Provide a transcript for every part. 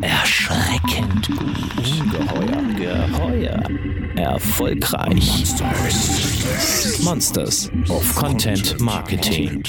Erschreckend gut. Ungeheuer. Geheuer. Erfolgreich. Monsters of Content Marketing.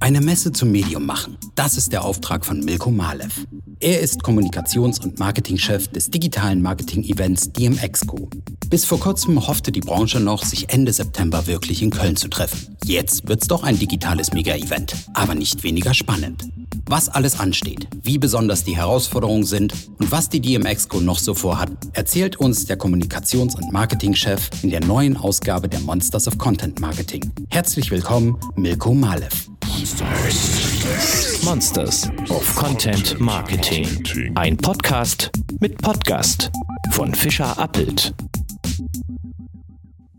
Eine Messe zum Medium machen. Das ist der Auftrag von Milko Malev. Er ist Kommunikations- und Marketingchef des digitalen Marketing-Events DMExco. Bis vor kurzem hoffte die Branche noch, sich Ende September wirklich in Köln zu treffen. Jetzt wird's doch ein digitales Mega-Event, aber nicht weniger spannend. Was alles ansteht, wie besonders die Herausforderungen sind und was die DMExco noch so vorhat, erzählt uns der Kommunikations- und Marketingchef in der neuen Ausgabe der Monsters of Content Marketing. Herzlich willkommen, Milko Malev. Monsters of Content Marketing. Ein Podcast mit Podcast von Fischer Appelt.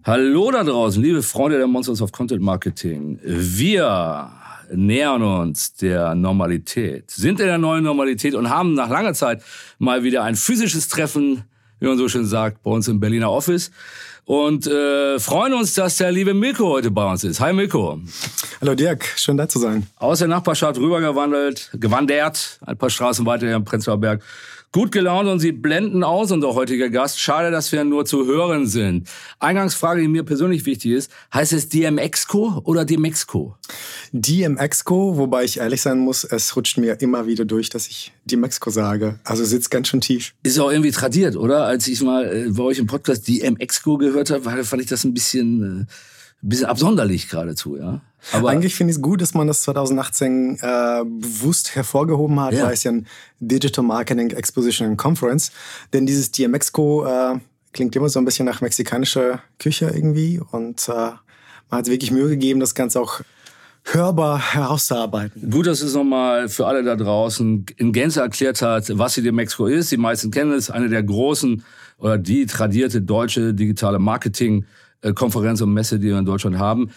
Hallo da draußen, liebe Freunde der Monsters of Content Marketing. Wir nähern uns der Normalität, sind in der neuen Normalität und haben nach langer Zeit mal wieder ein physisches Treffen, wie man so schön sagt, bei uns im Berliner Office. Und äh, freuen uns, dass der liebe Milko heute bei uns ist. Hi Milko. Hallo Dirk, schön da zu sein. Aus der Nachbarschaft rübergewandelt, gewandert, ein paar Straßen weiter hier im Prenzlauer Berg Gut gelaunt und Sie blenden aus, unser heutiger Gast. Schade, dass wir nur zu hören sind. Eingangsfrage, die mir persönlich wichtig ist. Heißt es DMXco oder Demexco? DMXco, wobei ich ehrlich sein muss, es rutscht mir immer wieder durch, dass ich Demexco sage. Also sitzt ganz schön tief. Ist auch irgendwie tradiert, oder? Als ich mal äh, bei euch im Podcast DMXco gehört habe, fand ich das ein bisschen... Äh ein bisschen absonderlich geradezu, ja. Aber Eigentlich finde ich es gut, dass man das 2018 äh, bewusst hervorgehoben hat, ja. weil es ja ein Digital Marketing Exposition and Conference. Denn dieses DMXCO äh, klingt immer so ein bisschen nach mexikanischer Küche irgendwie. Und äh, man hat wirklich Mühe gegeben, das Ganze auch hörbar herauszuarbeiten. Gut, dass es nochmal für alle da draußen in Gänze erklärt hat, was die DMXCO ist. Die meisten kennen es, eine der großen oder die tradierte deutsche digitale Marketing- äh, Konferenz und Messe, die wir in Deutschland haben.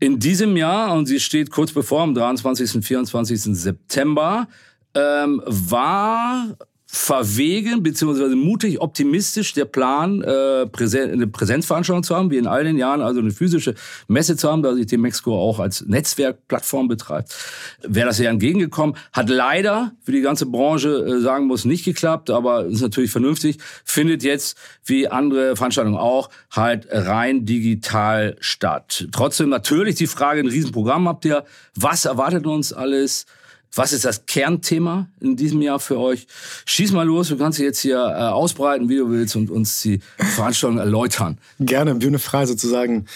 In diesem Jahr, und sie steht kurz bevor, am 23. und 24. September, ähm, war verwegen beziehungsweise mutig optimistisch der Plan, äh, Präsen eine Präsenzveranstaltung zu haben, wie in all den Jahren, also eine physische Messe zu haben, da sich die Mexiko auch als Netzwerkplattform betreibt. Wäre das ja entgegengekommen. Hat leider für die ganze Branche, äh, sagen muss, nicht geklappt, aber ist natürlich vernünftig. Findet jetzt, wie andere Veranstaltungen auch, halt rein digital statt. Trotzdem natürlich die Frage, ein Riesenprogramm habt ihr. Was erwartet uns alles? Was ist das Kernthema in diesem Jahr für euch? Schieß mal los, du kannst dich jetzt hier äh, ausbreiten, wie du willst und uns die Veranstaltung erläutern. Gerne, Bühne frei sozusagen.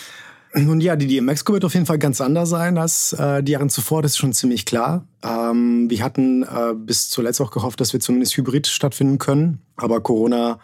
Nun ja, die DMX-Co wird auf jeden Fall ganz anders sein als äh, die Jahre zuvor, das ist schon ziemlich klar. Ähm, wir hatten äh, bis zuletzt auch gehofft, dass wir zumindest hybrid stattfinden können, aber Corona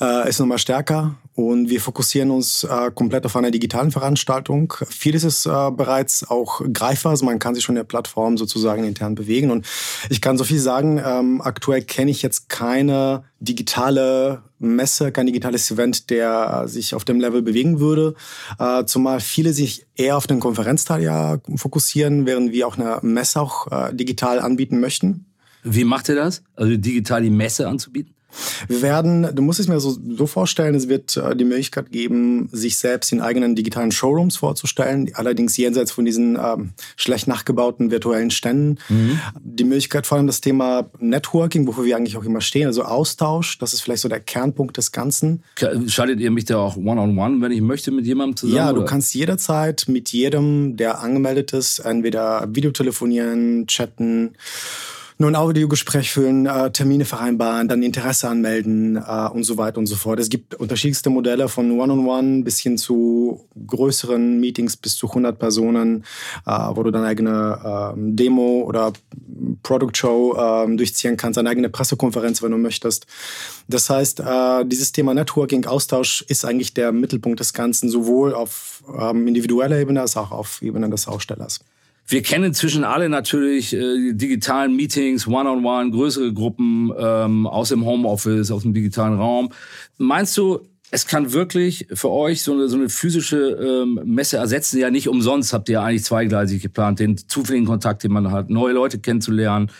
äh, ist nochmal stärker und wir fokussieren uns äh, komplett auf eine digitalen Veranstaltung. Vieles ist äh, bereits auch greifbar, also man kann sich schon der Plattform sozusagen intern bewegen. Und ich kann so viel sagen, ähm, aktuell kenne ich jetzt keine digitale Messe, kein digitales Event, der sich auf dem Level bewegen würde. Äh, zumal viele sich eher auf den Konferenzteil ja fokussieren, während wir auch eine Messe auch äh, digital anbieten möchten. Wie macht ihr das? Also digital die Messe anzubieten? Wir werden, du musst es mir so, so vorstellen, es wird äh, die Möglichkeit geben, sich selbst in eigenen digitalen Showrooms vorzustellen, allerdings jenseits von diesen ähm, schlecht nachgebauten virtuellen Ständen. Mhm. Die Möglichkeit vor allem das Thema Networking, wofür wir eigentlich auch immer stehen, also Austausch, das ist vielleicht so der Kernpunkt des Ganzen. Schaltet ihr mich da auch one-on-one, -on -one, wenn ich möchte, mit jemandem zusammen? Ja, du kannst jederzeit mit jedem, der angemeldet ist, entweder Videotelefonieren, chatten, nur ein Audiogespräch führen, äh, Termine vereinbaren, dann Interesse anmelden äh, und so weiter und so fort. Es gibt unterschiedlichste Modelle von One-on-One -on -One bis hin zu größeren Meetings bis zu 100 Personen, äh, wo du deine eigene ähm, Demo oder Product Show ähm, durchziehen kannst, eine eigene Pressekonferenz, wenn du möchtest. Das heißt, äh, dieses Thema Networking, Austausch ist eigentlich der Mittelpunkt des Ganzen, sowohl auf ähm, individueller Ebene als auch auf Ebene des Ausstellers. Wir kennen inzwischen alle natürlich äh, digitalen Meetings, One-on-One, -on -one, größere Gruppen ähm, aus dem Homeoffice, aus dem digitalen Raum. Meinst du, es kann wirklich für euch so eine, so eine physische ähm, Messe ersetzen? Ja, nicht umsonst habt ihr ja eigentlich zweigleisig geplant, den zufälligen Kontakt, den man hat, neue Leute kennenzulernen.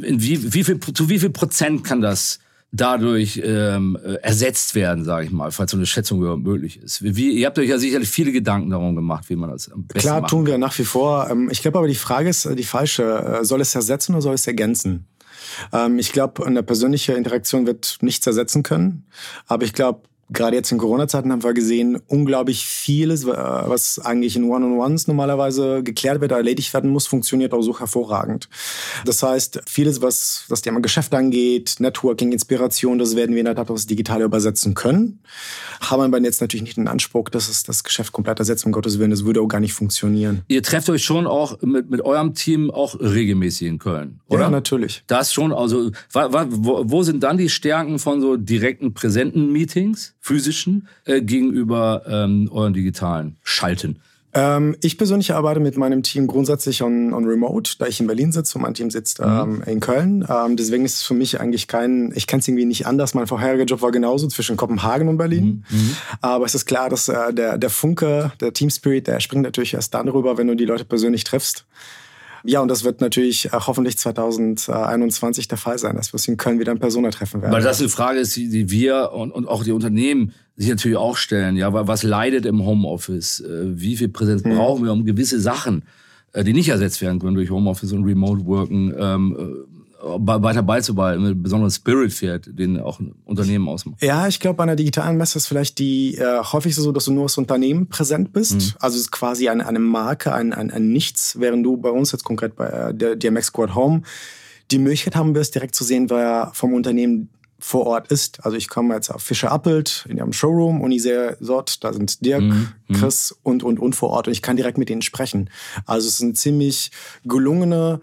In wie, wie viel, zu wie viel Prozent kann das dadurch ähm, äh, ersetzt werden, sage ich mal, falls so eine Schätzung überhaupt möglich ist. Wie, ihr habt euch ja sicherlich viele Gedanken darum gemacht, wie man das am besten Klar macht. tun wir nach wie vor. Ähm, ich glaube aber, die Frage ist äh, die falsche. Äh, soll es ersetzen oder soll es ergänzen? Ähm, ich glaube, eine persönliche Interaktion wird nichts ersetzen können. Aber ich glaube, gerade jetzt in Corona-Zeiten haben wir gesehen, unglaublich vieles, was eigentlich in One-on-Ones normalerweise geklärt wird, erledigt werden muss, funktioniert auch so hervorragend. Das heißt, vieles, was das Thema Geschäft angeht, Networking, Inspiration, das werden wir in der Tat aufs Digitale übersetzen können. Haben aber jetzt natürlich nicht den Anspruch, dass es das Geschäft komplett ersetzt, um Gottes Willen. Das würde auch gar nicht funktionieren. Ihr trefft euch schon auch mit, mit eurem Team auch regelmäßig in Köln, oder? Ja, natürlich. Das schon, also wo, wo sind dann die Stärken von so direkten, präsenten Meetings? Physischen äh, gegenüber ähm, euren digitalen Schalten? Ähm, ich persönlich arbeite mit meinem Team grundsätzlich on, on Remote, da ich in Berlin sitze und mein Team sitzt mhm. ähm, in Köln. Ähm, deswegen ist es für mich eigentlich kein, ich kenne es irgendwie nicht anders. Mein vorheriger Job war genauso zwischen Kopenhagen und Berlin. Mhm. mhm. Aber es ist klar, dass äh, der, der Funke, der Team Spirit, der springt natürlich erst dann rüber, wenn du die Leute persönlich triffst. Ja, und das wird natürlich äh, hoffentlich 2021 der Fall sein, dass wir uns in Köln wieder in Persona treffen werden. Weil das eine Frage ist, die wir und, und auch die Unternehmen sich natürlich auch stellen. Ja, was leidet im Homeoffice? Äh, wie viel Präsenz hm. brauchen wir, um gewisse Sachen, äh, die nicht ersetzt werden können durch Homeoffice und Remote Worken, ähm, weiter beizubehalten, einen besonderen Spirit fährt, den auch ein Unternehmen ausmacht. Ja, ich glaube, bei einer digitalen Messe ist vielleicht die äh, häufig so, dass du nur als Unternehmen präsent bist. Mhm. Also es ist quasi eine, eine Marke, ein, ein, ein Nichts, während du bei uns jetzt konkret bei äh, der DMX Squad Home die Möglichkeit haben wirst, direkt zu sehen, wer vom Unternehmen vor Ort ist. Also ich komme jetzt auf Fischer Appelt in ihrem Showroom und ich sehe dort, da sind Dirk, mhm. Chris und, und, und vor Ort und ich kann direkt mit denen sprechen. Also es ist eine ziemlich gelungene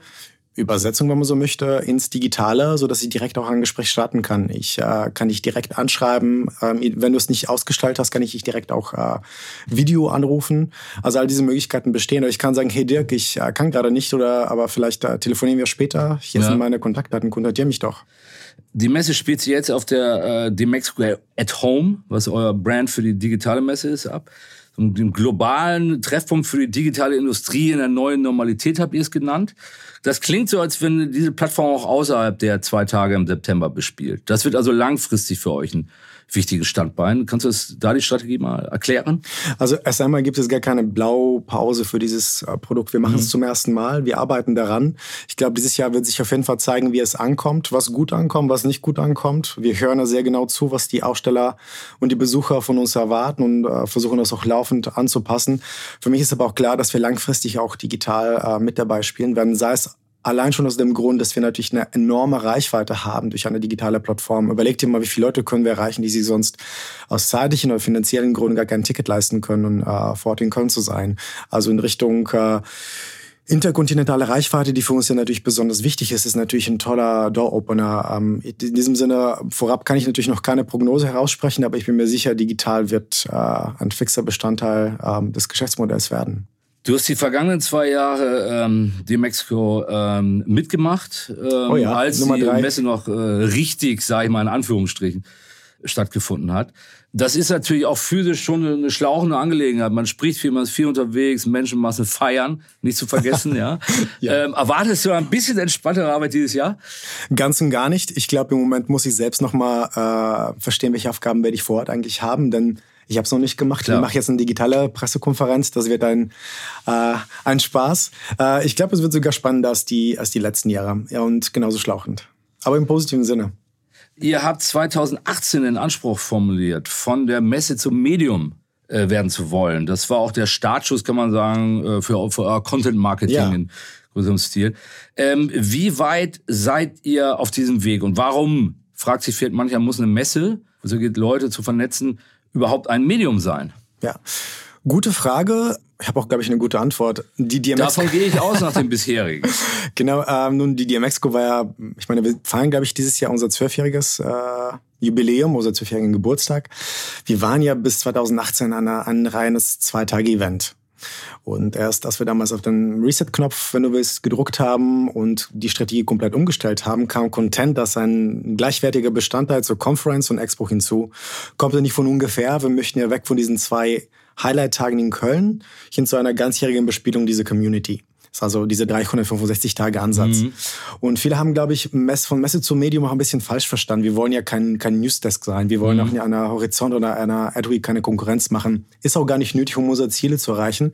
Übersetzung, wenn man so möchte, ins Digitale, so dass ich direkt auch ein Gespräch starten kann. Ich äh, kann dich direkt anschreiben. Ähm, wenn du es nicht ausgestaltet hast, kann ich dich direkt auch äh, Video anrufen. Also all diese Möglichkeiten bestehen. Oder ich kann sagen, hey Dirk, ich äh, kann gerade nicht, oder aber vielleicht äh, telefonieren wir später. Hier ja. sind meine Kontaktdaten, kontaktiere mich doch. Die Messe spielt sich jetzt auf der äh, DMX at Home, was euer Brand für die digitale Messe ist, ab dem globalen Treffpunkt für die digitale Industrie in der neuen Normalität habt ihr es genannt. Das klingt so, als wenn diese Plattform auch außerhalb der zwei Tage im September bespielt. Das wird also langfristig für euch ein wichtiges Standbein. Kannst du das, da die Strategie mal erklären? Also erst einmal gibt es gar keine Blaupause für dieses äh, Produkt. Wir machen mhm. es zum ersten Mal. Wir arbeiten daran. Ich glaube, dieses Jahr wird sich auf jeden Fall zeigen, wie es ankommt, was gut ankommt, was nicht gut ankommt. Wir hören da sehr genau zu, was die Aussteller und die Besucher von uns erwarten und äh, versuchen das auch laufend anzupassen. Für mich ist aber auch klar, dass wir langfristig auch digital äh, mit dabei spielen werden, sei es Allein schon aus dem Grund, dass wir natürlich eine enorme Reichweite haben durch eine digitale Plattform. Überleg dir mal, wie viele Leute können wir erreichen, die sich sonst aus zeitlichen oder finanziellen Gründen gar kein Ticket leisten können, um äh, vor Ort in Köln zu sein. Also in Richtung äh, interkontinentale Reichweite, die für uns ja natürlich besonders wichtig ist, ist natürlich ein toller Door-Opener. Ähm, in diesem Sinne, vorab kann ich natürlich noch keine Prognose heraussprechen, aber ich bin mir sicher, digital wird äh, ein fixer Bestandteil ähm, des Geschäftsmodells werden. Du hast die vergangenen zwei Jahre ähm, die Mexiko ähm, mitgemacht, ähm, oh ja, als Nummer die drei. Messe noch äh, richtig, sage ich mal in Anführungsstrichen, stattgefunden hat. Das ist natürlich auch physisch schon eine schlauchende Angelegenheit. Man spricht viel, man ist viel unterwegs, Menschenmassen feiern, nicht zu vergessen, ja. ja. Ähm, erwartest du ein bisschen entspanntere Arbeit dieses Jahr? Ganz und gar nicht. Ich glaube, im Moment muss ich selbst noch mal äh, verstehen, welche Aufgaben werde ich vor Ort eigentlich haben, denn ich habe es noch nicht gemacht. Klar. Ich mache jetzt eine digitale Pressekonferenz. Das wird ein, äh, ein Spaß. Äh, ich glaube, es wird sogar spannender als die, als die letzten Jahre. Ja, und genauso schlauchend. Aber im positiven Sinne. Ihr habt 2018 den Anspruch formuliert, von der Messe zum Medium äh, werden zu wollen. Das war auch der Startschuss, kann man sagen, äh, für, für euer Content Marketing ja. in größerem Stil. Ähm, wie weit seid ihr auf diesem Weg und warum, fragt sich vielleicht mancher, muss eine Messe, wo es geht, Leute zu vernetzen, überhaupt ein Medium sein? Ja, gute Frage. Ich habe auch, glaube ich, eine gute Antwort. Die DMX Davon gehe ich aus nach dem bisherigen. genau, ähm, nun, die DMX-Co war ja, ich meine, wir feiern, glaube ich, dieses Jahr unser zwölfjähriges äh, Jubiläum, unser zwölfjährigen Geburtstag. Wir waren ja bis 2018 an ein reines Zwei-Tage-Event. Und erst, als wir damals auf den Reset-Knopf, wenn du willst, gedruckt haben und die Strategie komplett umgestellt haben, kam Content als ein gleichwertiger Bestandteil zur Conference und Expo hinzu. Kommt ja nicht von ungefähr. Wir möchten ja weg von diesen zwei Highlight-Tagen in Köln hin zu einer ganzjährigen Bespielung dieser Community ist also diese 365 Tage Ansatz. Mhm. Und viele haben, glaube ich, Mess, von Messe zu Medium auch ein bisschen falsch verstanden. Wir wollen ja kein, kein Newsdesk sein. Wir wollen mhm. auch in einer Horizont oder einer AdWeek keine Konkurrenz machen. Ist auch gar nicht nötig, um unsere Ziele zu erreichen.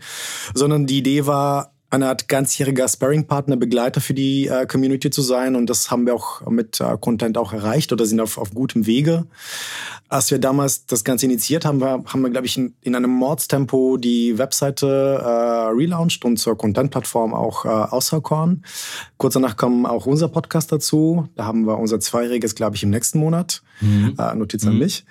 Sondern die Idee war, eine Art ganzjähriger Sparring-Partner, Begleiter für die äh, Community zu sein. Und das haben wir auch mit äh, Content auch erreicht oder sind auf, auf gutem Wege. Als wir damals das Ganze initiiert haben, wir, haben wir, glaube ich, in, in einem Mordstempo die Webseite äh, relaunched und zur Content-Plattform auch äh, auserkoren. Kurz danach kam auch unser Podcast dazu. Da haben wir unser Zweijähriges, glaube ich, im nächsten Monat. Mhm. Äh, Notiz an mhm. mich.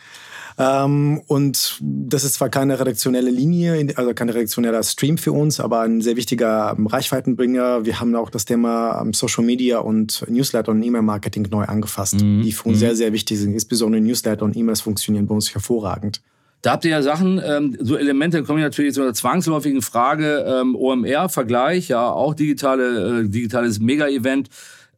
Ähm, und das ist zwar keine redaktionelle Linie, also kein redaktioneller Stream für uns, aber ein sehr wichtiger ähm, Reichweitenbringer. Wir haben auch das Thema ähm, Social Media und Newsletter und E-Mail-Marketing neu angefasst, mhm. die für uns mhm. sehr, sehr wichtig sind. Insbesondere Newsletter und E-Mails funktionieren bei uns hervorragend. Da habt ihr ja Sachen, ähm, so Elemente kommen natürlich zu einer zwangsläufigen Frage, ähm, OMR-Vergleich, ja, auch digitale, äh, digitales Mega-Event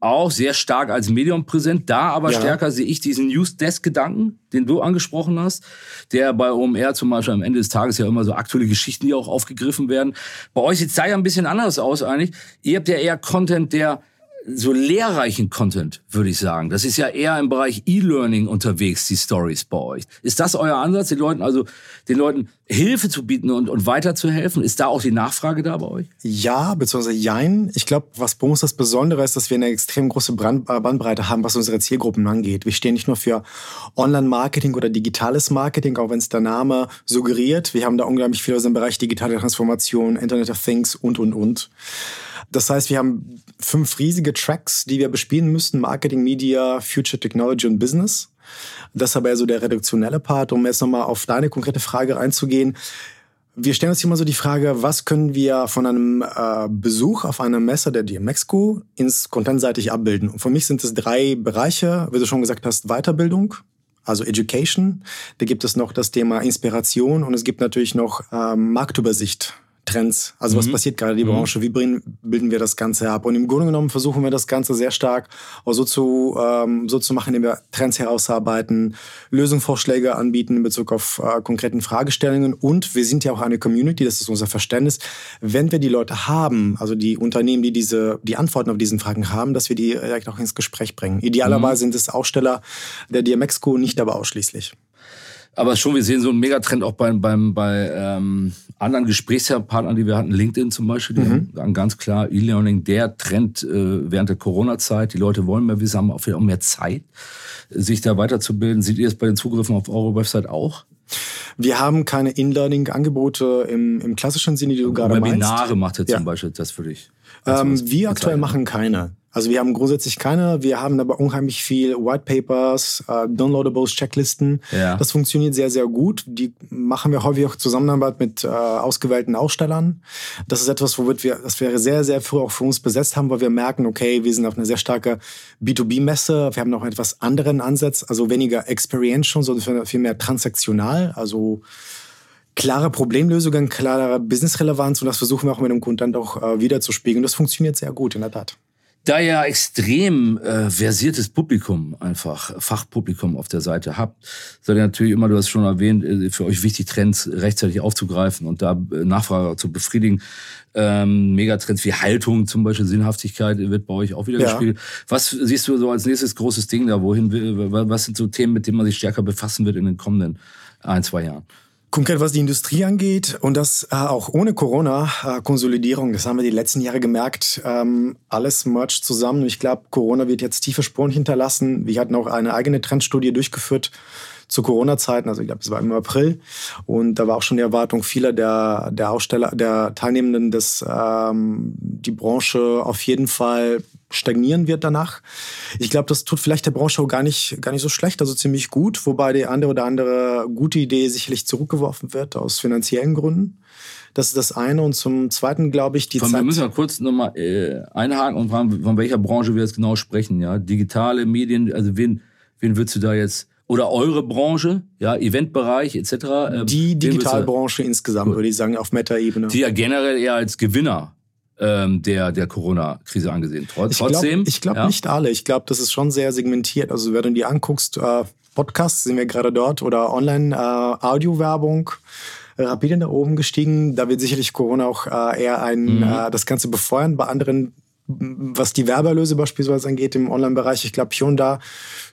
auch sehr stark als Medium präsent. Da aber ja. stärker sehe ich diesen News-Desk-Gedanken, den du angesprochen hast, der bei OMR zum Beispiel am Ende des Tages ja immer so aktuelle Geschichten, die auch aufgegriffen werden. Bei euch sieht es da ja ein bisschen anders aus eigentlich. Ihr habt ja eher Content, der so lehrreichen Content, würde ich sagen. Das ist ja eher im Bereich E-Learning unterwegs, die Stories bei euch. Ist das euer Ansatz, den Leuten, also den Leuten Hilfe zu bieten und, und weiterzuhelfen? Ist da auch die Nachfrage da bei euch? Ja, beziehungsweise jein. Ich glaube, was bei uns das Besondere ist, dass wir eine extrem große Brand, äh, Bandbreite haben, was unsere Zielgruppen angeht. Wir stehen nicht nur für Online-Marketing oder digitales Marketing, auch wenn es der Name suggeriert. Wir haben da unglaublich viel aus dem Bereich digitale Transformation, Internet of Things und, und, und. Das heißt, wir haben fünf riesige Tracks, die wir bespielen müssen. Marketing, Media, Future Technology und Business. Das ist aber eher so der redaktionelle Part. Um jetzt nochmal auf deine konkrete Frage einzugehen. Wir stellen uns immer so die Frage, was können wir von einem äh, Besuch auf einer Messe der DMXCO ins contentseitig abbilden? Und für mich sind es drei Bereiche, wie du schon gesagt hast, Weiterbildung, also Education. Da gibt es noch das Thema Inspiration und es gibt natürlich noch ähm, Marktübersicht. Trends. Also was mhm. passiert gerade in der mhm. Branche? Wie bilden wir das Ganze ab? Und im Grunde genommen versuchen wir das Ganze sehr stark auch so zu, ähm, so zu machen, indem wir Trends herausarbeiten, Lösungsvorschläge anbieten in Bezug auf äh, konkreten Fragestellungen. Und wir sind ja auch eine Community, das ist unser Verständnis. Wenn wir die Leute haben, also die Unternehmen, die diese, die Antworten auf diesen Fragen haben, dass wir die direkt auch ins Gespräch bringen. Idealerweise mhm. sind es Aussteller der DMX-Co, nicht aber ausschließlich. Aber schon, wir sehen so einen Megatrend auch beim, beim, bei ähm, anderen Gesprächspartnern, die wir hatten, LinkedIn zum Beispiel, die mhm. haben ganz klar E-Learning, der Trend äh, während der Corona-Zeit. Die Leute wollen mehr Wissen, haben auch wieder mehr Zeit, sich da weiterzubilden. Seht ihr das bei den Zugriffen auf eure Website auch? Wir haben keine In-Learning-Angebote im, im klassischen Sinne, die du gerade meinst. Webinare macht ihr zum ja. Beispiel das für dich. Ähm, wir aktuell machen keine. Also wir haben grundsätzlich keine, wir haben aber unheimlich viel White Papers, äh, Downloadables, Checklisten. Ja. Das funktioniert sehr, sehr gut. Die machen wir häufig auch Zusammenarbeit mit äh, ausgewählten Ausstellern. Das ist etwas, womit wir, das wäre sehr, sehr früh auch für uns besetzt haben, weil wir merken, okay, wir sind auf eine sehr starke B2B-Messe. Wir haben noch einen etwas anderen Ansatz, also weniger experiential, sondern viel mehr transaktional. Also klare Problemlösungen, klare Business-Relevanz und das versuchen wir auch mit dem Kunden auch äh, wiederzuspiegeln. Das funktioniert sehr gut, in der Tat da ihr extrem äh, versiertes Publikum einfach, Fachpublikum auf der Seite habt, seid ihr natürlich immer, du hast schon erwähnt, äh, für euch wichtig, Trends rechtzeitig aufzugreifen und da äh, Nachfrage zu befriedigen. Ähm, Megatrends wie Haltung zum Beispiel, Sinnhaftigkeit wird bei euch auch wieder ja. gespielt. Was siehst du so als nächstes großes Ding da? Wohin, was sind so Themen, mit denen man sich stärker befassen wird in den kommenden ein, zwei Jahren? Konkret, was die Industrie angeht und das äh, auch ohne Corona-Konsolidierung, das haben wir die letzten Jahre gemerkt, ähm, alles mercht zusammen. Ich glaube, Corona wird jetzt tiefe Spuren hinterlassen. Wir hatten auch eine eigene Trendstudie durchgeführt zu Corona-Zeiten, also ich glaube, es war im April. Und da war auch schon die Erwartung vieler der, der Aussteller, der Teilnehmenden, dass ähm, die Branche auf jeden Fall stagnieren wird danach. Ich glaube, das tut vielleicht der Branche auch gar nicht, gar nicht so schlecht, also ziemlich gut, wobei die andere oder andere gute Idee sicherlich zurückgeworfen wird aus finanziellen Gründen. Das ist das eine. Und zum Zweiten glaube ich, die von, Zeit... Wir müssen mal kurz nochmal äh, einhaken und fragen, von welcher Branche wir jetzt genau sprechen. Ja, Digitale Medien, also wen, wen würdest du da jetzt oder eure Branche, ja, Eventbereich etc. Äh, die Digitalbranche insgesamt, cool. würde ich sagen, auf Meta-Ebene. Die ja generell eher als Gewinner ähm, der, der Corona-Krise angesehen. Trotz, trotzdem. Ich glaube glaub ja. nicht alle. Ich glaube, das ist schon sehr segmentiert. Also wenn du dir anguckst, äh, Podcasts sind wir gerade dort oder Online-Audio-Werbung. Äh, rapide nach oben gestiegen. Da wird sicherlich Corona auch äh, eher ein, mhm. äh, das Ganze befeuern. Bei anderen was die Werbeerlöse beispielsweise angeht im Online-Bereich, ich glaube, und da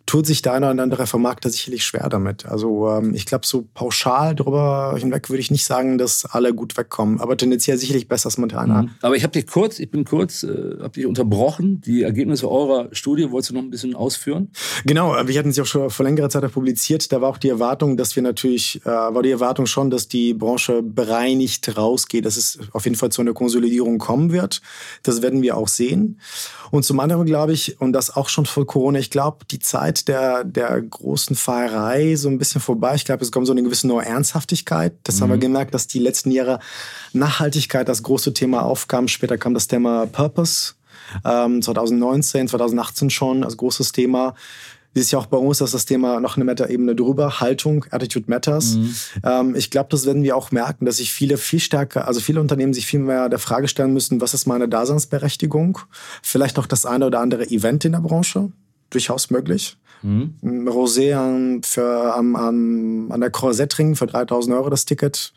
tut sich der eine oder andere Vermarkter sicherlich schwer damit. Also ähm, ich glaube, so pauschal drüber hinweg würde ich nicht sagen, dass alle gut wegkommen. Aber tendenziell sicherlich besser als manche einer. Mhm. Aber ich habe dich kurz, ich bin kurz, äh, habe dich unterbrochen. Die Ergebnisse eurer Studie wolltest du noch ein bisschen ausführen? Genau, wir hatten sie auch schon vor längerer Zeit publiziert. Da war auch die Erwartung, dass wir natürlich, äh, war die Erwartung schon, dass die Branche bereinigt rausgeht, dass es auf jeden Fall zu einer Konsolidierung kommen wird. Das werden wir auch sehen. Und zum anderen glaube ich, und das auch schon vor Corona, ich glaube, die Zeit der, der großen Fahrerei so ein bisschen vorbei. Ich glaube, es kommt so eine gewisse neue Ernsthaftigkeit. Das mhm. haben wir mhm. gemerkt, dass die letzten Jahre Nachhaltigkeit das große Thema aufkam. Später kam das Thema Purpose. Ähm, 2019, 2018 schon als großes Thema. Dieses Jahr auch bei uns ist das Thema noch eine Meta-Ebene drüber, Haltung, Attitude Matters. Mhm. Ähm, ich glaube, das werden wir auch merken, dass sich viele viel stärker, also viele Unternehmen sich viel mehr der Frage stellen müssen, was ist meine Daseinsberechtigung? Vielleicht noch das eine oder andere Event in der Branche, durchaus möglich. Mhm. Rosé für, am, am, an der Korsettring für 3000 Euro das Ticket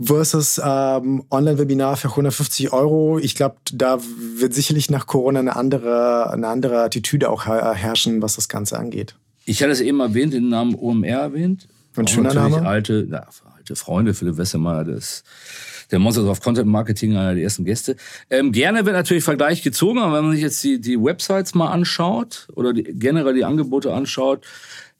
versus ähm, Online-Webinar für 150 Euro. Ich glaube, da wird sicherlich nach Corona eine andere, eine andere Attitüde auch herrschen, was das Ganze angeht. Ich hatte es eben erwähnt, den Namen OMR erwähnt. Ein schöner Name. Alte, na, alte Freunde, Philipp Wessemeyer, das der Monsters of Content Marketing, einer der ersten Gäste. Ähm, gerne wird natürlich Vergleich gezogen, aber wenn man sich jetzt die, die Websites mal anschaut oder die, generell die Angebote anschaut,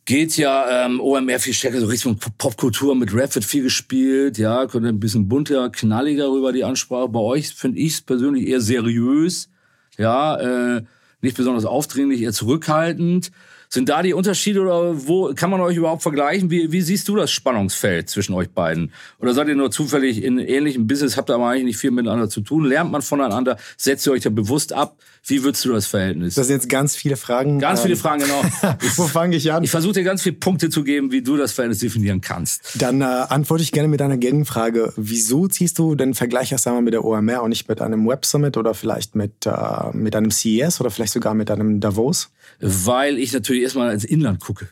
geht ja ähm, OMR viel stärker so Richtung Popkultur mit Rap wird viel gespielt, ja, könnte ein bisschen bunter, knalliger rüber die Ansprache. Bei euch finde ich es persönlich eher seriös, ja, äh, nicht besonders aufdringlich, eher zurückhaltend. Sind da die Unterschiede oder wo kann man euch überhaupt vergleichen? Wie, wie siehst du das Spannungsfeld zwischen euch beiden? Oder seid ihr nur zufällig in ähnlichem Business, habt ihr aber eigentlich nicht viel miteinander zu tun? Lernt man voneinander? Setzt ihr euch da bewusst ab? Wie würdest du das Verhältnis? Das sind jetzt ganz viele Fragen. Ganz viele ähm, Fragen, genau. wo fange ich an? Ich versuche dir ganz viele Punkte zu geben, wie du das Verhältnis definieren kannst. Dann äh, antworte ich gerne mit einer Gegenfrage. Wieso ziehst du den Vergleich erst einmal mit der OMR und nicht mit einem Web Summit oder vielleicht mit, äh, mit einem CES oder vielleicht sogar mit einem Davos? Weil ich natürlich erstmal ins Inland gucke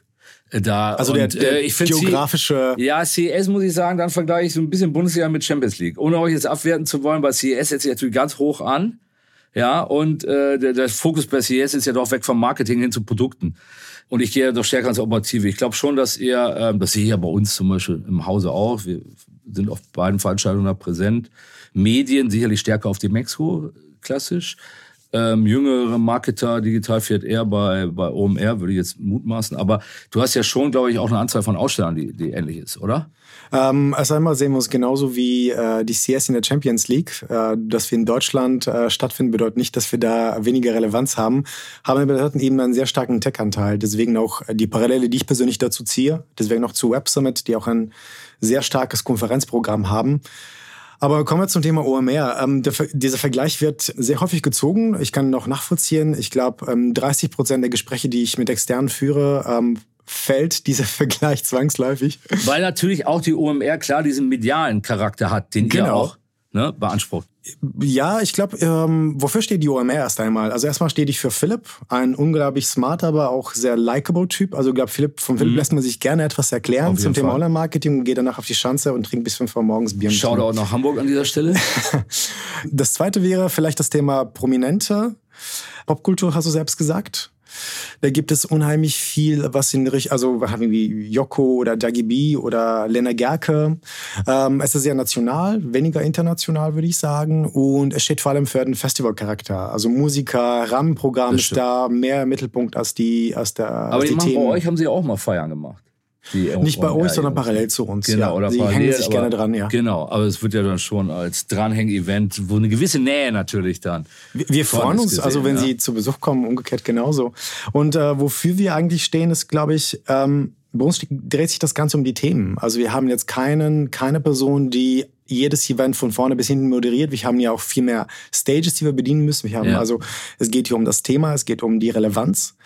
äh, da. Also der, der äh, ich geografische. ja, CES muss ich sagen, dann vergleiche ich so ein bisschen Bundesliga mit Champions League. Ohne euch jetzt abwerten zu wollen, weil CES setzt sich natürlich ganz hoch an. Ja, und äh, der, der Fokus bei CES ist ja doch weg vom Marketing hin zu Produkten. Und ich gehe doch stärker ins Operative. Ich glaube schon, dass ihr, ähm, das sehe ich ja bei uns zum Beispiel im Hause auch, wir sind auf beiden Veranstaltungen da präsent. Medien sicherlich stärker auf die Mexiko, klassisch. Ähm, jüngere Marketer, digital fährt eher bei, bei OMR, würde ich jetzt mutmaßen. Aber du hast ja schon, glaube ich, auch eine Anzahl von Ausstellern, die, die ähnlich ist, oder? Ähm, also einmal sehen wir uns genauso wie äh, die CS in der Champions League. Äh, dass wir in Deutschland äh, stattfinden, bedeutet nicht, dass wir da weniger Relevanz haben. Haben wir eben einen sehr starken Tech-Anteil. Deswegen auch die Parallele, die ich persönlich dazu ziehe. Deswegen auch zu Web Summit, die auch ein sehr starkes Konferenzprogramm haben. Aber kommen wir zum Thema OMR. Ähm, der, dieser Vergleich wird sehr häufig gezogen. Ich kann noch nachvollziehen. Ich glaube, ähm, 30 Prozent der Gespräche, die ich mit Externen führe, ähm, fällt dieser Vergleich zwangsläufig. Weil natürlich auch die OMR klar diesen medialen Charakter hat, den genau. ihr auch ne, beansprucht. Ja, ich glaube, ähm, wofür steht die OMR erst einmal? Also erstmal steht ich für Philipp, ein unglaublich smarter, aber auch sehr likable Typ. Also ich glaube, Philipp, von Philipp mhm. lässt man sich gerne etwas erklären zum Thema Online-Marketing und geht danach auf die Schanze und trinkt bis 5 Uhr morgens Bier. Shoutout nach Hamburg an dieser Stelle. das zweite wäre vielleicht das Thema Prominente. Popkultur hast du selbst gesagt. Da gibt es unheimlich viel, was in Richtung, also wir haben wie Joko oder Dagi B oder Lena Gerke. Ähm, es ist sehr national, weniger international, würde ich sagen. Und es steht vor allem für den Festivalcharakter. Also Musiker, Rahmenprogramm ist da mehr im Mittelpunkt als die, als der. Aber als die, die bei euch haben sie auch mal Feiern gemacht. Nicht bei euch, sondern parallel zu uns. Genau, ja. oder Sie parallel, hängen sich gerne dran, ja. Genau, aber es wird ja dann schon als Dranhäng-Event, wo eine gewisse Nähe natürlich dann. Wir, wir freuen uns, gesehen, also wenn ja. Sie zu Besuch kommen, umgekehrt genauso. Und äh, wofür wir eigentlich stehen, ist, glaube ich, ähm, bei uns dreht sich das Ganze um die Themen. Also wir haben jetzt keinen, keine Person, die jedes Event von vorne bis hinten moderiert. Wir haben ja auch viel mehr Stages, die wir bedienen müssen. Wir haben ja. also, es geht hier um das Thema, es geht um die Relevanz.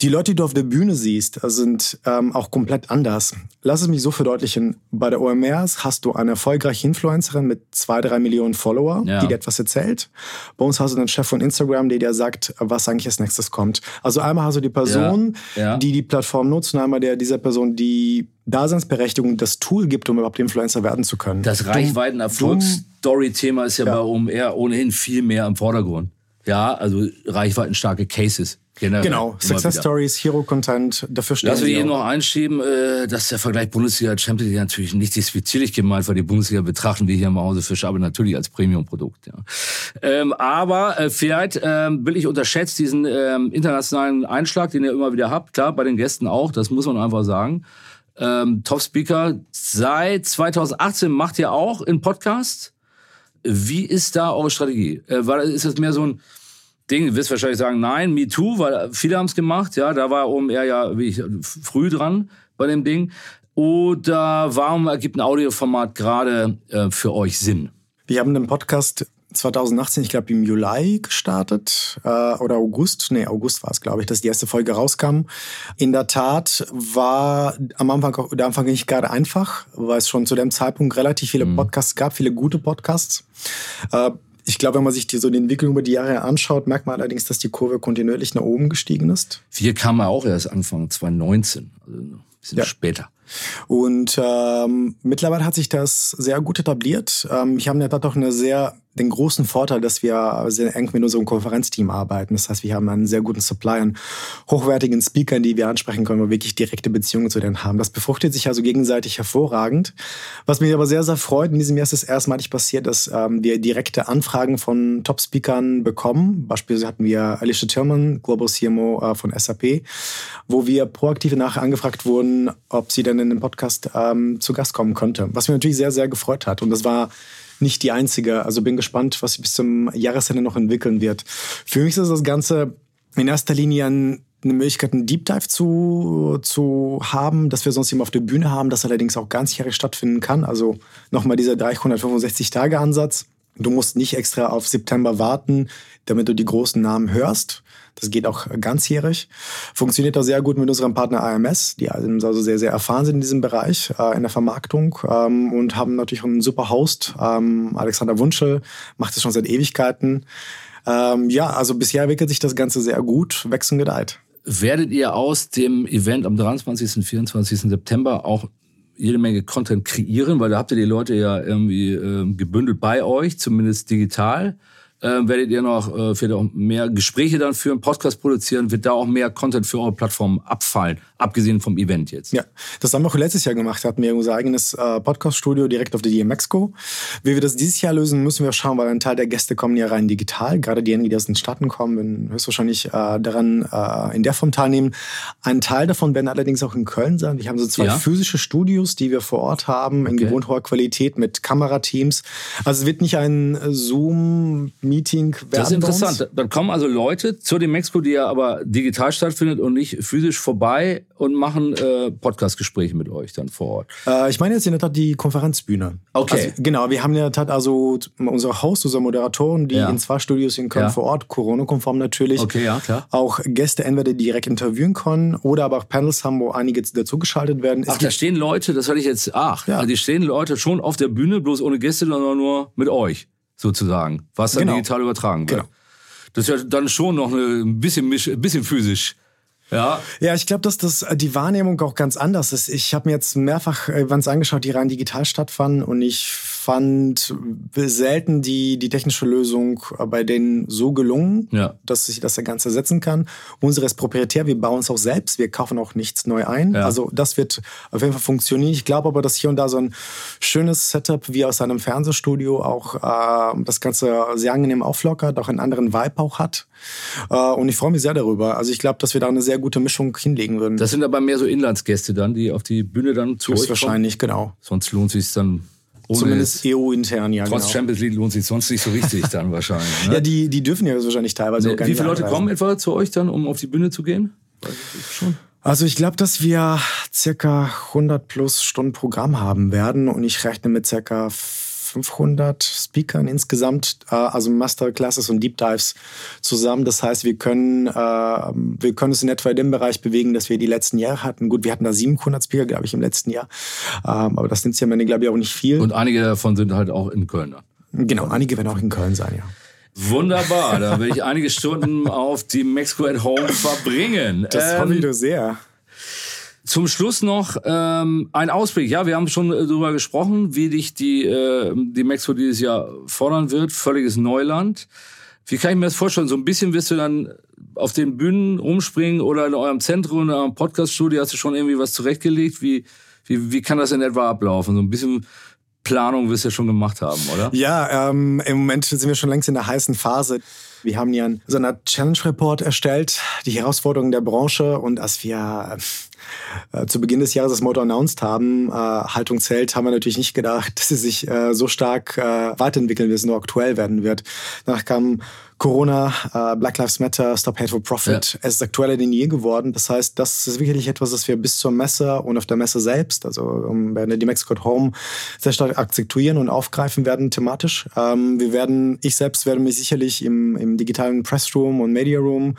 Die Leute, die du auf der Bühne siehst, sind ähm, auch komplett anders. Lass es mich so verdeutlichen. Bei der OMRs hast du eine erfolgreiche Influencerin mit zwei, drei Millionen Follower, ja. die dir etwas erzählt. Bei uns hast du einen Chef von Instagram, der dir sagt, was eigentlich als nächstes kommt. Also einmal hast du die Person, ja. Ja. die die Plattform nutzt und einmal der, dieser Person, die Daseinsberechtigung, das Tool gibt, um überhaupt Influencer werden zu können. Das Reichweiten-Erfolgs-Story-Thema ist ja, ja, bei OMR ohnehin viel mehr im Vordergrund. Ja, also reichweitenstarke Cases. Generell genau, Success Stories, Hero Content, dafür stehen Lass mich eben noch einschieben, äh, dass der Vergleich Bundesliga Champions League natürlich nicht despektierlich gemeint, weil die Bundesliga betrachten wir hier im Hause Fischer, aber natürlich als Premium-Produkt. Ja. Ähm, aber äh, vielleicht ähm, will ich unterschätzt diesen ähm, internationalen Einschlag, den ihr immer wieder habt. Klar, bei den Gästen auch, das muss man einfach sagen. Ähm, Top Speaker seit 2018 macht ihr auch in Podcast. Wie ist da eure Strategie? Äh, war, ist das mehr so ein Ding, du wirst wahrscheinlich sagen, nein, Me Too, weil viele haben es gemacht, ja, da war oben er ja wie ich, früh dran bei dem Ding. Oder warum ergibt ein Audioformat gerade äh, für euch Sinn? Wir haben den Podcast 2018, ich glaube im Juli gestartet äh, oder August, nee, August war es, glaube ich, dass die erste Folge rauskam. In der Tat war am Anfang der Anfang nicht gerade einfach, weil es schon zu dem Zeitpunkt relativ viele mhm. Podcasts gab, viele gute Podcasts. Äh, ich glaube, wenn man sich die, so die Entwicklung über die Jahre anschaut, merkt man allerdings, dass die Kurve kontinuierlich nach oben gestiegen ist. Wir kamen auch erst Anfang 2019, also ein bisschen ja. später. Und ähm, mittlerweile hat sich das sehr gut etabliert. Ähm, ich habe in der Tat auch eine sehr den großen Vorteil, dass wir sehr eng mit unserem Konferenzteam arbeiten. Das heißt, wir haben einen sehr guten Supply an hochwertigen Speakern, die wir ansprechen können, wo wir wirklich direkte Beziehungen zu denen haben. Das befruchtet sich also gegenseitig hervorragend. Was mich aber sehr, sehr freut, in diesem Jahr ist es erstmalig passiert, dass ähm, wir direkte Anfragen von Top-Speakern bekommen. Beispielsweise hatten wir Alicia Tillman, Global CMO äh, von SAP, wo wir proaktiv nachher angefragt wurden, ob sie denn in den Podcast ähm, zu Gast kommen könnte. Was mich natürlich sehr, sehr gefreut hat. Und das war nicht die einzige. Also bin gespannt, was sich bis zum Jahresende noch entwickeln wird. Für mich ist das Ganze in erster Linie ein eine Möglichkeit, einen Deep Dive zu, zu haben, dass wir sonst immer auf der Bühne haben, das allerdings auch ganzjährig stattfinden kann. Also nochmal dieser 365-Tage-Ansatz. Du musst nicht extra auf September warten, damit du die großen Namen hörst. Das geht auch ganzjährig. Funktioniert auch sehr gut mit unserem Partner AMS, die also sehr, sehr erfahren sind in diesem Bereich, äh, in der Vermarktung ähm, und haben natürlich einen super Host. Ähm, Alexander Wunschel macht es schon seit Ewigkeiten. Ähm, ja, also bisher entwickelt sich das Ganze sehr gut, wächst und gedeiht. Werdet ihr aus dem Event am 23. und 24. September auch jede Menge Content kreieren, weil da habt ihr die Leute ja irgendwie äh, gebündelt bei euch, zumindest digital äh, werdet ihr noch äh, vielleicht auch mehr Gespräche dann führen, Podcast produzieren, wird da auch mehr Content für eure Plattform abfallen, abgesehen vom Event jetzt. Ja, das haben wir auch letztes Jahr gemacht. Hatten wir unser eigenes äh, Podcast-Studio direkt auf der DMXco. Wie wir das dieses Jahr lösen, müssen wir schauen, weil ein Teil der Gäste kommen ja rein digital. Gerade diejenigen, die aus den Staaten kommen, werden höchstwahrscheinlich äh, daran äh, in der Form teilnehmen. Ein Teil davon werden allerdings auch in Köln sein. Wir haben so zwei ja. physische Studios, die wir vor Ort haben, in gewohnt hoher Qualität mit Kamerateams. Also es wird nicht ein Zoom Meeting werden. Das ist interessant. Dann kommen also Leute zur Demexco, die ja aber digital stattfindet und nicht physisch vorbei und machen äh, Podcast-Gespräche mit euch dann vor Ort. Äh, ich meine jetzt in der Tat die Konferenzbühne. Okay. Also, genau, wir haben in der Tat also unsere Host, unsere Moderatoren, die ja. in zwei Studios in Köln ja. vor Ort, Corona-konform natürlich, okay, ja, klar. auch Gäste entweder direkt interviewen können oder aber auch Panels haben, wo einige dazugeschaltet werden. Es ach, da stehen Leute, das hatte ich jetzt, ach, ja. also die stehen Leute schon auf der Bühne, bloß ohne Gäste, sondern nur mit euch sozusagen, was dann genau. digital übertragen wird. Genau. Das ist ja dann schon noch ein bisschen, ein bisschen physisch. Ja. Ja, ich glaube, dass das äh, die Wahrnehmung auch ganz anders ist. Ich habe mir jetzt mehrfach Events angeschaut, die rein digital stattfanden und ich fand selten die, die technische Lösung äh, bei denen so gelungen, ja. dass sich das Ganze setzen kann. Unsere ist proprietär, wir bauen es auch selbst, wir kaufen auch nichts neu ein. Ja. Also das wird auf jeden Fall funktionieren. Ich glaube aber, dass hier und da so ein schönes Setup wie aus einem Fernsehstudio auch äh, das Ganze sehr angenehm auflockert, auch einen anderen Vibe auch hat. Äh, und ich freue mich sehr darüber. Also ich glaube, dass wir da eine sehr gute Mischung hinlegen würden. Das sind aber mehr so Inlandsgäste dann, die auf die Bühne dann zu euch wahrscheinlich, genau. Sonst lohnt sich dann ohne Zumindest EU-intern, ja. Trotz genau. Champions League lohnt sich sonst nicht so richtig dann wahrscheinlich. Ne? ja, die, die dürfen ja wahrscheinlich teilweise nee, Wie viele Leute kommen etwa zu euch dann, um auf die Bühne zu gehen? Schon. Also ich glaube, dass wir circa 100 plus Stunden Programm haben werden und ich rechne mit circa 500 Speakern insgesamt, äh, also Masterclasses und Deep Dives zusammen. Das heißt, wir können, äh, wir können uns in etwa in dem Bereich bewegen, dass wir die letzten Jahre hatten. Gut, wir hatten da 700 Speaker, glaube ich, im letzten Jahr. Ähm, aber das sind ja am Ende, glaube ich, auch nicht viel. Und einige davon sind halt auch in Köln. Genau, einige werden auch in Köln sein, ja. Wunderbar, da will ich einige Stunden auf die Mexico at Home verbringen. Das ähm, hoffe ich doch sehr. Zum Schluss noch ähm, ein Ausblick. Ja, wir haben schon äh, darüber gesprochen, wie dich die, äh, die Mexiko dieses Jahr fordern wird. Völliges Neuland. Wie kann ich mir das vorstellen? So ein bisschen wirst du dann auf den Bühnen umspringen oder in eurem Zentrum, in eurem Podcaststudio hast du schon irgendwie was zurechtgelegt? Wie, wie, wie kann das in etwa ablaufen? So ein bisschen Planung wirst du ja schon gemacht haben, oder? Ja, ähm, im Moment sind wir schon längst in der heißen Phase. Wir haben ja so eine Challenge-Report erstellt, die Herausforderungen der Branche. Und als wir äh, zu Beginn des Jahres das Motto announced haben, äh, Haltung zählt, haben wir natürlich nicht gedacht, dass sie sich äh, so stark äh, weiterentwickeln, wie es nur aktuell werden wird. Danach kam Corona, äh, Black Lives Matter, Stop Hateful Profit. Ja. Es ist aktueller denn je geworden. Das heißt, das ist wirklich etwas, das wir bis zur Messe und auf der Messe selbst, also um, werden die Mexico at Home sehr stark akzentuieren und aufgreifen werden thematisch. Ähm, wir werden, ich selbst werde mich sicherlich im, im digitalen Pressroom und Media Room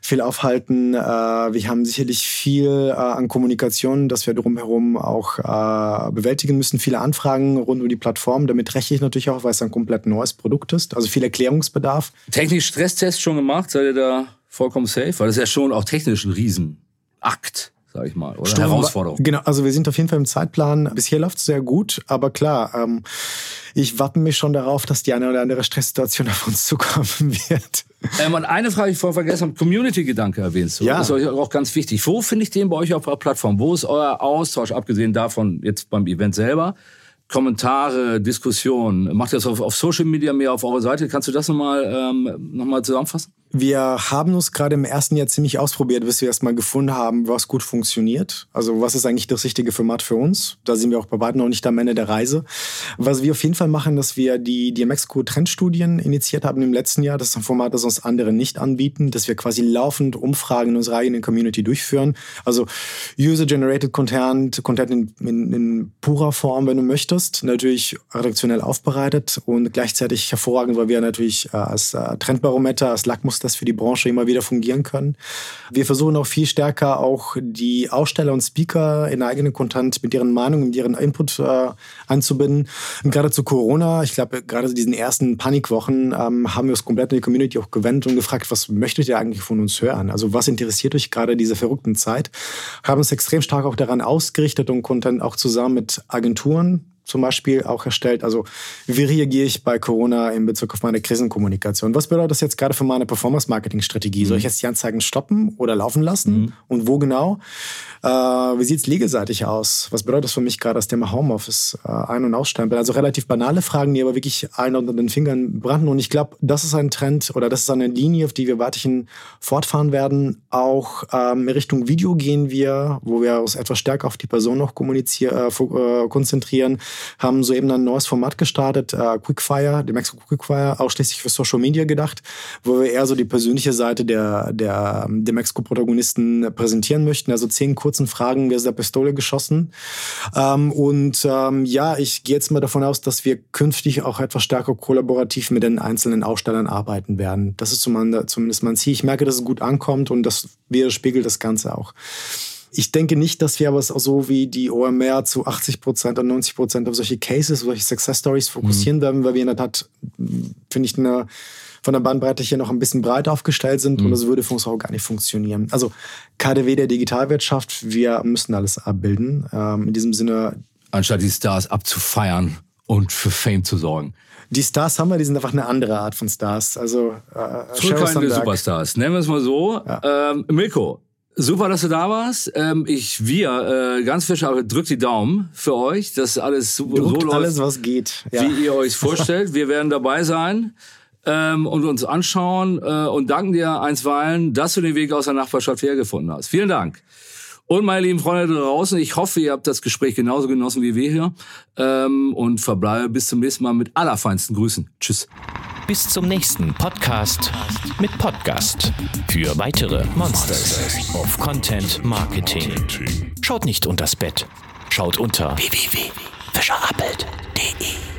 viel aufhalten. Äh, wir haben sicherlich viel äh, an Kommunikation, das wir drumherum auch äh, bewältigen müssen. Viele Anfragen rund um die Plattform. Damit rechne ich natürlich auch, weil es ein komplett neues Produkt ist. Also viel Erklärungsbedarf technisch Stresstest schon gemacht? Seid ihr da vollkommen safe? Weil das ist ja schon auch technisch ein Riesenakt sag ich mal, oder Stimmt, Herausforderung. Genau, also wir sind auf jeden Fall im Zeitplan. Bisher läuft es sehr gut, aber klar, ähm, ich wappe mich schon darauf, dass die eine oder andere Stresssituation auf uns zukommen wird. Ähm, und eine Frage, die ich vorher vergessen habe, Community-Gedanke erwähnst du. Ja. Das ist euch auch ganz wichtig. Wo finde ich den bei euch auf eurer Plattform? Wo ist euer Austausch, abgesehen davon jetzt beim Event selber? Kommentare, Diskussionen? Macht ihr das auf, auf Social Media mehr auf eurer Seite? Kannst du das nochmal ähm, noch zusammenfassen? Wir haben uns gerade im ersten Jahr ziemlich ausprobiert, bis wir erstmal gefunden haben, was gut funktioniert. Also was ist eigentlich das richtige Format für uns? Da sind wir auch bei beiden noch nicht am Ende der Reise. Was wir auf jeden Fall machen, dass wir die DMX-Co Trendstudien initiiert haben im letzten Jahr. Das ist ein Format, das uns andere nicht anbieten, dass wir quasi laufend Umfragen in unserer eigenen Community durchführen. Also User-Generated Content, Content in, in, in purer Form, wenn du möchtest. Natürlich redaktionell aufbereitet und gleichzeitig hervorragend, weil wir natürlich äh, als äh, Trendbarometer, als Lackmus das für die Branche immer wieder fungieren können. Wir versuchen auch viel stärker auch die Aussteller und Speaker in eigenen Content mit ihren Meinungen, mit ihren Input äh. Und gerade zu Corona, ich glaube, gerade zu diesen ersten Panikwochen ähm, haben wir uns komplett in die Community auch gewendet und gefragt, was möchtet ihr eigentlich von uns hören? Also was interessiert euch gerade in dieser verrückten Zeit? Haben uns extrem stark auch daran ausgerichtet und Content auch zusammen mit Agenturen zum Beispiel auch erstellt. Also wie reagiere ich bei Corona in Bezug auf meine Krisenkommunikation? Was bedeutet das jetzt gerade für meine Performance-Marketing-Strategie? Soll ich jetzt die Anzeigen stoppen oder laufen lassen? Mhm. Und wo genau? Äh, wie sieht es legelseitig aus? Was bedeutet das für mich gerade das Thema Homeoffice äh, ein- und ausstempeln? Also relativ banale Fragen, die aber wirklich allen unter den Fingern brannten. Und ich glaube, das ist ein Trend oder das ist eine Linie, auf die wir weiterhin fortfahren werden. Auch ähm, in Richtung Video gehen wir, wo wir uns etwas stärker auf die Person noch kommunizieren, äh, äh, konzentrieren haben soeben ein neues Format gestartet, äh, Quickfire, dem Mexico Quickfire, ausschließlich für Social Media gedacht, wo wir eher so die persönliche Seite der, der, der Mexiko-Protagonisten präsentieren möchten. Also zehn kurzen Fragen aus der Pistole geschossen. Ähm, und ähm, ja, ich gehe jetzt mal davon aus, dass wir künftig auch etwas stärker kollaborativ mit den einzelnen Ausstellern arbeiten werden. Das ist zumindest mein Ziel. Ich merke, dass es gut ankommt und das widerspiegelt das Ganze auch. Ich denke nicht, dass wir aber so wie die OMR zu 80 Prozent und 90 Prozent auf solche Cases, solche Success Stories fokussieren mhm. werden, weil wir in der Tat, finde ich, eine, von der Bandbreite hier noch ein bisschen breit aufgestellt sind mhm. und das würde für uns auch gar nicht funktionieren. Also KDW der Digitalwirtschaft, wir müssen alles abbilden. Ähm, in diesem Sinne. Anstatt die Stars abzufeiern und für Fame zu sorgen. Die Stars haben wir, die sind einfach eine andere Art von Stars. Also äh, Zurückhaltende Superstars, nennen wir es mal so. Ja. Ähm, Milko, Super, dass du da warst. Ähm, ich, wir, äh, ganz Fischer, drückt die Daumen für euch, dass alles super so läuft, alles, was geht. Ja. Wie ihr euch vorstellt. Wir werden dabei sein ähm, und uns anschauen äh, und danken dir einstweilen, dass du den Weg aus der Nachbarschaft hergefunden hast. Vielen Dank. Und meine lieben Freunde da draußen, ich hoffe, ihr habt das Gespräch genauso genossen wie wir hier. Ähm, und verbleibe bis zum nächsten Mal mit allerfeinsten Grüßen. Tschüss. Bis zum nächsten Podcast mit Podcast. Für weitere Monsters of Content Marketing. Schaut nicht unters Bett. Schaut unter www.fischerappelt.com.